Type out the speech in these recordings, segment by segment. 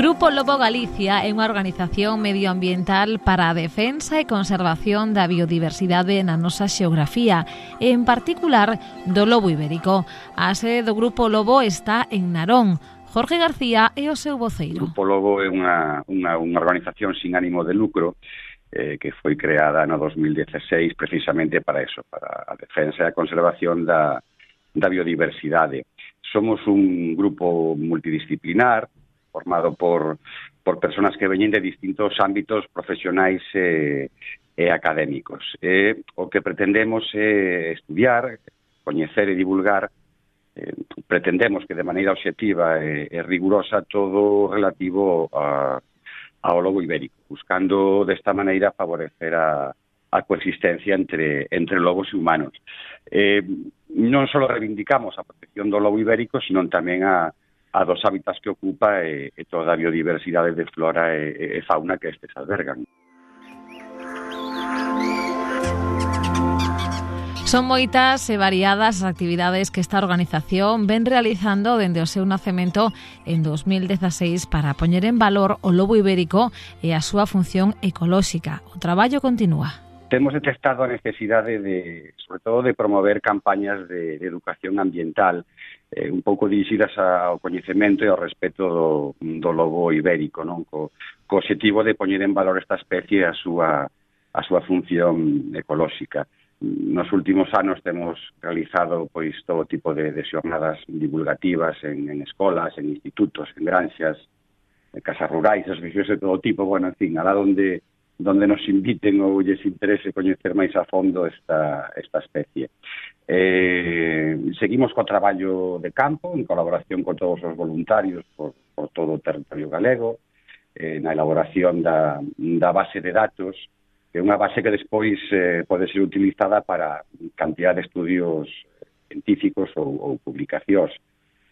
Grupo Lobo Galicia é unha organización medioambiental para a defensa e conservación da biodiversidade na nosa xeografía, e en particular do lobo ibérico. A sede do Grupo Lobo está en Narón, Jorge García é o seu voceiro. Grupo Lobo é unha, unha, unha organización sin ánimo de lucro eh, que foi creada no 2016 precisamente para eso, para a defensa e a conservación da, da biodiversidade. Somos un grupo multidisciplinar formado por, por personas que veñen de distintos ámbitos profesionais eh, e académicos. Eh, o que pretendemos é estudiar, coñecer e divulgar eh, pretendemos que de maneira objetiva e, eh, e rigurosa todo relativo a, ao lobo ibérico, buscando desta maneira favorecer a, a coexistencia entre, entre lobos e humanos. Eh, non só reivindicamos a protección do lobo ibérico, sino tamén a, a dos hábitats que ocupa e, e toda a biodiversidade de flora e, e fauna que estes albergan. Son moitas e variadas as actividades que esta organización ven realizando dende o seu nacemento en 2016 para poñer en valor o lobo ibérico e a súa función ecolóxica. O traballo continúa. Temos detectado a necesidade de, sobre todo, de promover campañas de, de educación ambiental eh, un pouco dirixidas ao coñecemento e ao respeto do, do lobo ibérico, non? Co, co objetivo de poñer en valor esta especie a súa, a súa función ecolóxica. Nos últimos anos temos realizado pois todo tipo de, de xornadas divulgativas en, en escolas, en institutos, en granxas, en casas rurais, asociacións de todo tipo, bueno, en fin, alá onde donde nos inviten ou lles interese coñecer máis a fondo esta, esta especie. Eh, seguimos co traballo de campo en colaboración con todos os voluntarios por, por todo o territorio galego eh, na elaboración da, da base de datos que é unha base que despois eh, pode ser utilizada para cantidad de estudios científicos ou, ou publicacións.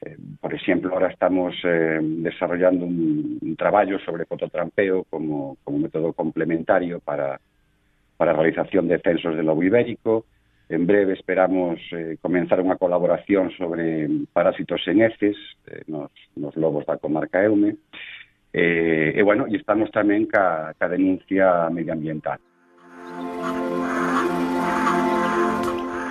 Eh, por exemplo, ahora estamos eh, desarrollando un, un traballo sobre fototrampeo como, como método complementario para, para a realización de censos del lobo ibérico, En breve esperamos eh, comenzar unha colaboración sobre parásitos en heces eh, nos, nos lobos da comarca Eume. Eh, e, bueno, e estamos tamén ca, ca denuncia medioambiental.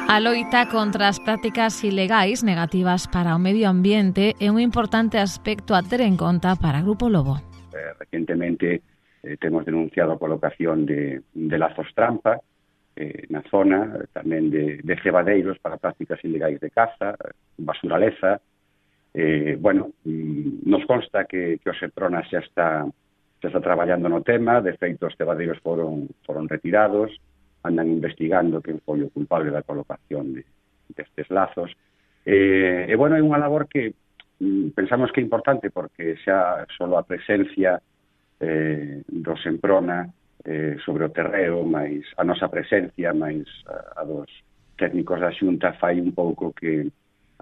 A loita contra as prácticas ilegais negativas para o medio ambiente é un importante aspecto a ter en conta para Grupo Lobo. Eh, recientemente eh, temos denunciado a colocación de, de lazos trampa eh, na zona tamén de, de cebadeiros para prácticas ilegais de caza, basuraleza. Eh, bueno, mm, nos consta que, que o Seprona xa está, xa está traballando no tema, de feito os cebadeiros foron, foron retirados, andan investigando quen foi o culpable da colocación de, destes lazos. Eh, e bueno, é unha labor que mm, pensamos que é importante porque xa só a presencia eh, do Semprona eh, sobre o terreo, máis a nosa presencia, máis a, a dos técnicos da xunta fai un pouco que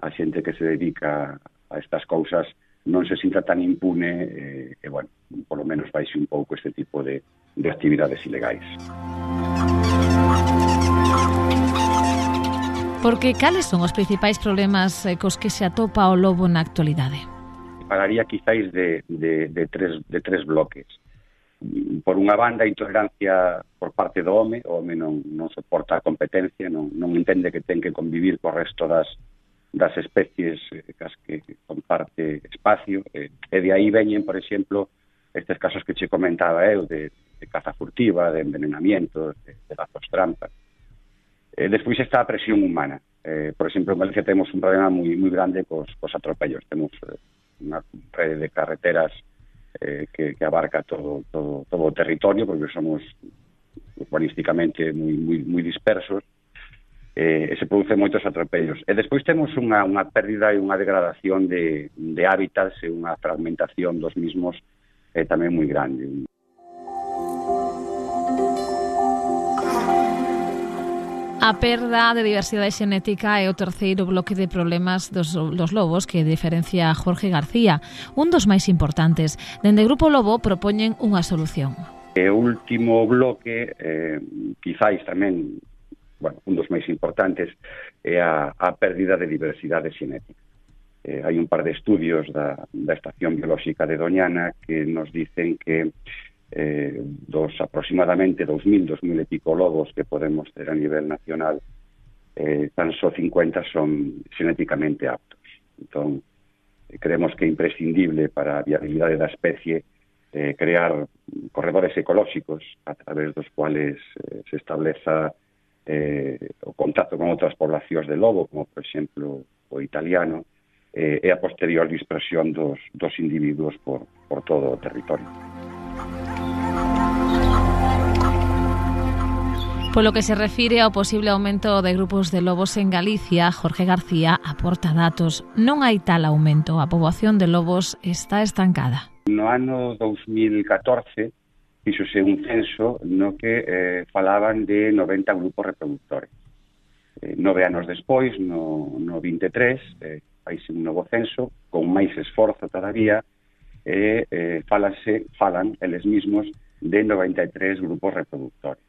a xente que se dedica a estas cousas non se sinta tan impune eh, e, bueno, polo menos vai un pouco este tipo de, de actividades ilegais. Porque cales son os principais problemas eh, cos que se atopa o lobo na actualidade? Pararía quizáis de, de, de, tres, de tres bloques por unha banda a intolerancia por parte do home, o home non, non soporta a competencia, non, non entende que ten que convivir co resto das, das especies eh, cas que comparte espacio, e, e de aí veñen, por exemplo, estes casos que che comentaba eu de, de caza furtiva, de envenenamientos, de, de lazos trampas. E despois está a presión humana. Eh, por exemplo, en Galicia temos un problema moi moi grande cos, cos atropellos. Temos eh, unha rede de carreteras eh, que, que abarca todo, todo, todo o territorio, porque somos urbanísticamente moi, moi, moi dispersos, eh, e se producen moitos atropellos. E despois temos unha, unha pérdida e unha degradación de, de hábitats e unha fragmentación dos mismos eh, tamén moi grande. A perda de diversidade xenética é o terceiro bloque de problemas dos, dos lobos que diferencia a Jorge García, un dos máis importantes. Dende Grupo Lobo propoñen unha solución. E o último bloque, eh, quizáis tamén bueno, un dos máis importantes, é a, a pérdida de diversidade xenética. Eh, hai un par de estudios da, da Estación Biolóxica de Doñana que nos dicen que eh, dos aproximadamente 2.000, 2.000 e pico lobos que podemos ter a nivel nacional, eh, tan só 50 son genéticamente aptos. Entón, eh, creemos que é imprescindible para a viabilidade da especie eh, crear corredores ecolóxicos a través dos cuales eh, se estableza eh, o contacto con outras poblacións de lobo, como, por exemplo, o italiano, eh, e a posterior dispersión dos, dos individuos por, por todo o territorio. Por lo que se refiere ao posible aumento de grupos de lobos en Galicia, Jorge García aporta datos. Non hai tal aumento, a poboación de lobos está estancada. No ano 2014 fixose un censo no que eh, falaban de 90 grupos reproductores. Eh, nove anos despois, no, no 23, eh, faise un novo censo, con máis esforzo todavía, e eh, falase, falan eles mismos de 93 grupos reproductores.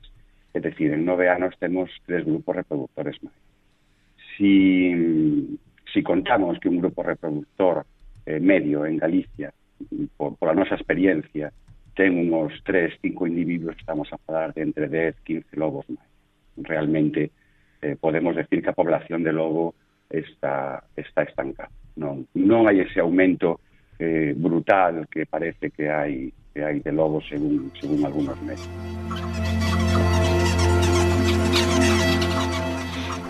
É dicir, en nove anos temos tres grupos reproductores máis. Si, contamos que un grupo reproductor eh, medio en Galicia, por, por a nosa experiencia, ten uns tres, cinco individuos, estamos a falar de entre 10, 15 lobos máis. Realmente eh, podemos decir que a población de lobo está, está estancada. Non, non hai ese aumento eh, brutal que parece que hai de lobos según, según algunos medios.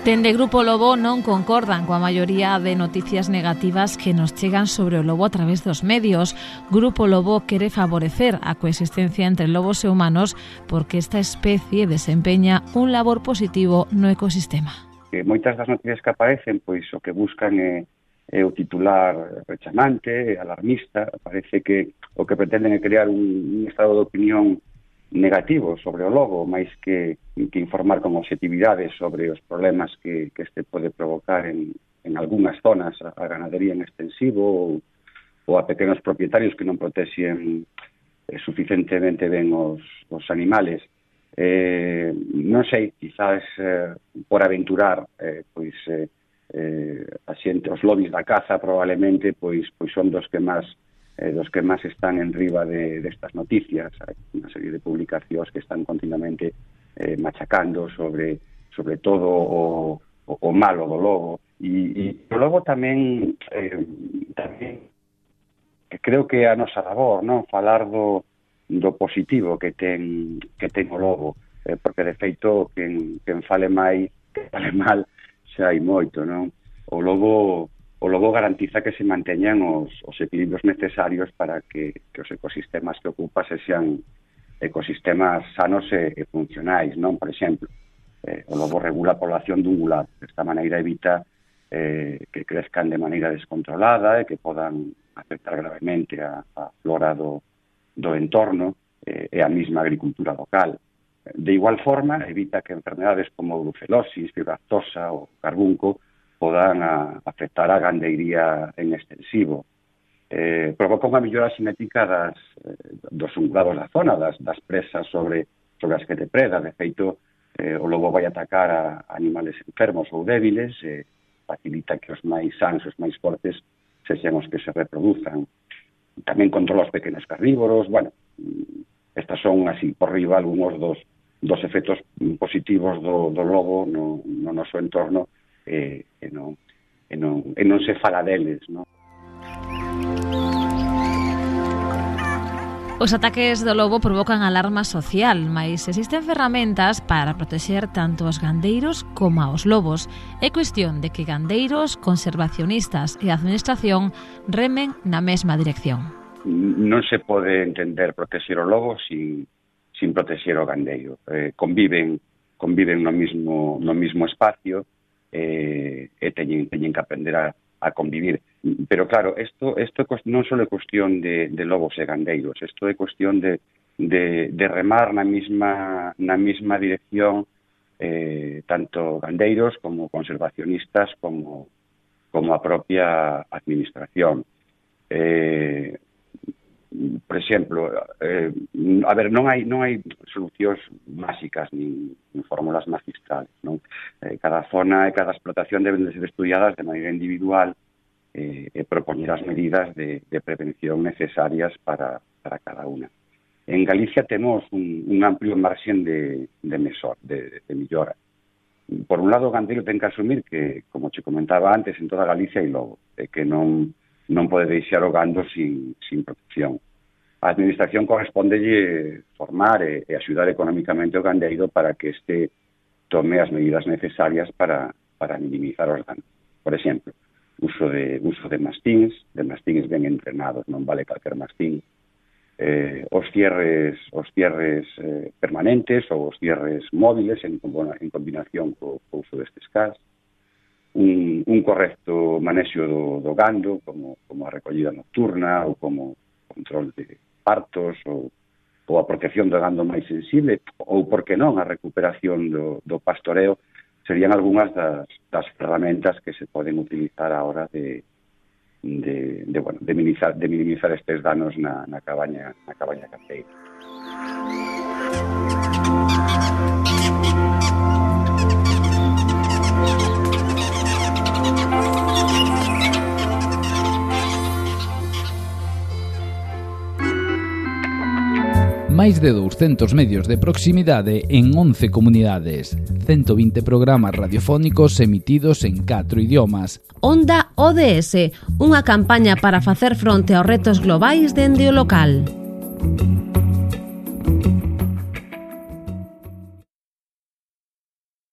Dende Grupo Lobo non concordan coa maioría de noticias negativas que nos chegan sobre o lobo a través dos medios. Grupo Lobo quere favorecer a coexistencia entre lobos e humanos porque esta especie desempeña un labor positivo no ecosistema. Que moitas das noticias que aparecen, pois o que buscan é, é o titular rechamante, alarmista, parece que o que pretenden é crear un, un estado de opinión negativo sobre o lobo, máis que, que informar con objetividade sobre os problemas que, que este pode provocar en, en algunhas zonas a, a ganadería en extensivo ou, ou a pequenos propietarios que non protexen eh, suficientemente ben os, os animales. Eh, non sei, quizás eh, por aventurar, eh, pois eh, eh, a xente, os lobbies da caza probablemente pois, pois son dos que máis eh, dos que máis están en riba de, destas de noticias, hai unha serie de publicacións que están continuamente eh, machacando sobre sobre todo o, o, o malo do lobo. E, e logo tamén eh, tamén que creo que é a nosa labor, non, falar do, do positivo que ten que ten o lobo, eh, porque de feito quen, quen fale máis, que fale mal xa hai moito, non? O lobo garantiza que se manteñan os, os equilibrios necesarios para que, que os ecosistemas que ocupa se sean ecosistemas sanos e, e funcionais, non? Por exemplo, eh, o lobo regula a población dun gular, desta maneira evita eh, que crezcan de maneira descontrolada e que podan afectar gravemente a, a flora do, do entorno eh, e a mesma agricultura local. De igual forma, evita que enfermedades como brucelosis, fibractosa ou carbunco podan a, afectar a gandeiría en extensivo. Eh, provoca unha millora cinética das, eh, dos ungulados da zona, das, das presas sobre, sobre as que depreda. De feito, eh, o lobo vai atacar a, a animales enfermos ou débiles, eh, facilita que os máis sans, os máis fortes, sexan os que se reproduzan. Tamén controla os pequenos carnívoros, bueno, estas son así por riba algúns dos, dos efectos positivos do, do lobo no, no noso entorno e, e, non, e, non, e non se fala deles, non? Os ataques do lobo provocan alarma social, mas existen ferramentas para protexer tanto os gandeiros como aos lobos. É cuestión de que gandeiros, conservacionistas e administración remen na mesma dirección. Non se pode entender protexer o lobo sin, sin protexer o gandeiro. Eh, conviven conviven no mismo, no mismo espacio, eh, e teñen, teñen que aprender a, a convivir. Pero claro, isto, isto non só é cuestión de, de lobos e gandeiros, isto é cuestión de, de, de remar na mesma, na mesma dirección eh, tanto gandeiros como conservacionistas como, como a propia administración. Eh, por exemplo, eh, a ver, non hai non hai solucións máxicas nin, nin fórmulas magistrales, non? Eh, cada zona e cada explotación deben de ser estudiadas de maneira individual eh, e propoñer as medidas de, de prevención necesarias para, para cada unha. En Galicia temos un, un amplio marxen de, de, mesor, de, de millora. Por un lado, o gandeiro ten que asumir que, como che comentaba antes, en toda Galicia hai lobo, e que non, non pode deixar o gando sin, sin protección a administración correspondelle formar e, e axudar económicamente o gandeiro para que este tome as medidas necesarias para, para minimizar os danos. Por exemplo, uso de, uso de mastins, de mastins ben entrenados, non vale calquer mastín, eh, os cierres, os cierres eh, permanentes ou os cierres móviles en, en combinación co, co uso destes cas, un, un correcto manexo do, do gando, como, como a recollida nocturna ou como control de, partos ou, ou a protección do gando máis sensible ou, por que non, a recuperación do, do pastoreo serían algunhas das, das ferramentas que se poden utilizar a hora de, de, de, bueno, de, minimizar, de minimizar estes danos na, na cabaña na cabaña canteira. máis de 200 medios de proximidade en 11 comunidades, 120 programas radiofónicos emitidos en 4 idiomas. Onda ODS, unha campaña para facer fronte aos retos globais dende o local.